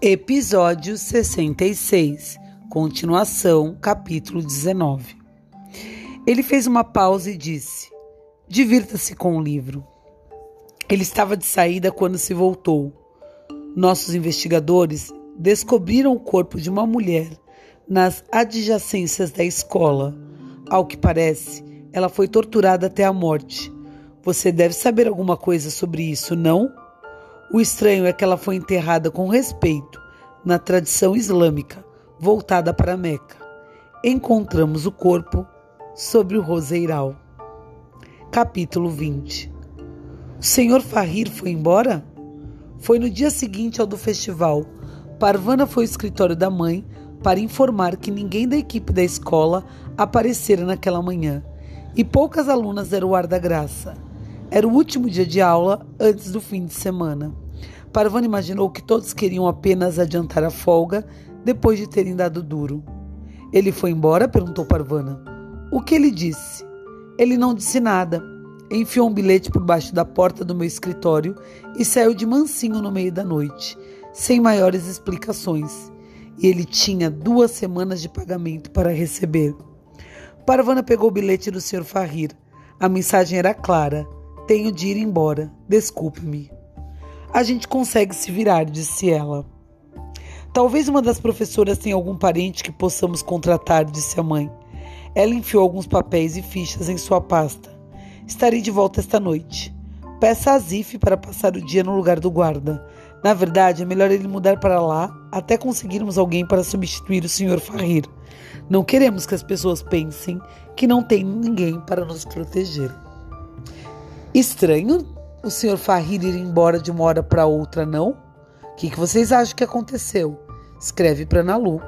Episódio 66, continuação, capítulo 19. Ele fez uma pausa e disse: Divirta-se com o livro. Ele estava de saída quando se voltou. Nossos investigadores descobriram o corpo de uma mulher nas adjacências da escola. Ao que parece, ela foi torturada até a morte. Você deve saber alguma coisa sobre isso, não? O estranho é que ela foi enterrada com respeito na tradição islâmica, voltada para Meca. Encontramos o corpo sobre o roseiral. Capítulo 20 O senhor Fahir foi embora? Foi no dia seguinte ao do festival. Parvana foi ao escritório da mãe para informar que ninguém da equipe da escola aparecera naquela manhã e poucas alunas deram o ar da graça. Era o último dia de aula antes do fim de semana. Parvana imaginou que todos queriam apenas adiantar a folga depois de terem dado duro. Ele foi embora? perguntou Parvana. O que ele disse? Ele não disse nada. Enfiou um bilhete por baixo da porta do meu escritório e saiu de mansinho no meio da noite, sem maiores explicações. E ele tinha duas semanas de pagamento para receber. Parvana pegou o bilhete do Sr. Farrir. A mensagem era clara: tenho de ir embora. Desculpe-me. A gente consegue se virar, disse ela. Talvez uma das professoras tenha algum parente que possamos contratar, disse a mãe. Ela enfiou alguns papéis e fichas em sua pasta. Estarei de volta esta noite. Peça a Zif para passar o dia no lugar do guarda. Na verdade, é melhor ele mudar para lá até conseguirmos alguém para substituir o Sr. Farrir. Não queremos que as pessoas pensem que não tem ninguém para nos proteger. Estranho o Sr. Farrir ir embora de uma hora para outra, não? O que, que vocês acham que aconteceu? Escreve para Nalu.